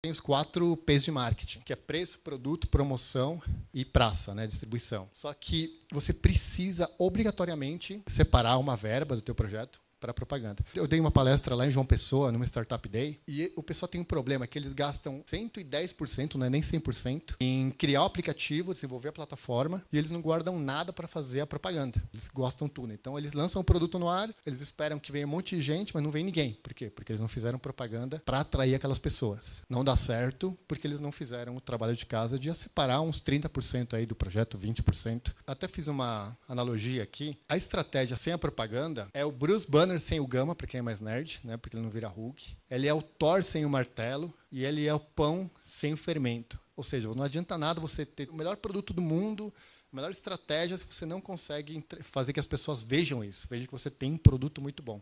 tem os quatro P's de marketing, que é preço, produto, promoção e praça, né, distribuição. Só que você precisa obrigatoriamente separar uma verba do teu projeto para propaganda. Eu dei uma palestra lá em João Pessoa, numa Startup Day, e o pessoal tem um problema, que eles gastam 110%, não é nem 100%, em criar o aplicativo, desenvolver a plataforma, e eles não guardam nada para fazer a propaganda. Eles gostam tudo. Então, eles lançam o um produto no ar, eles esperam que venha um monte de gente, mas não vem ninguém. Por quê? Porque eles não fizeram propaganda para atrair aquelas pessoas. Não dá certo, porque eles não fizeram o trabalho de casa de separar uns 30% aí do projeto, 20%. Até fiz uma analogia aqui. A estratégia sem a propaganda é o Bruce Banner Banner sem o Gama, para quem é mais nerd, né, porque ele não vira Hulk. Ele é o Thor sem o martelo e ele é o pão sem o fermento. Ou seja, não adianta nada você ter o melhor produto do mundo, a melhor estratégia se você não consegue fazer que as pessoas vejam isso, vejam que você tem um produto muito bom.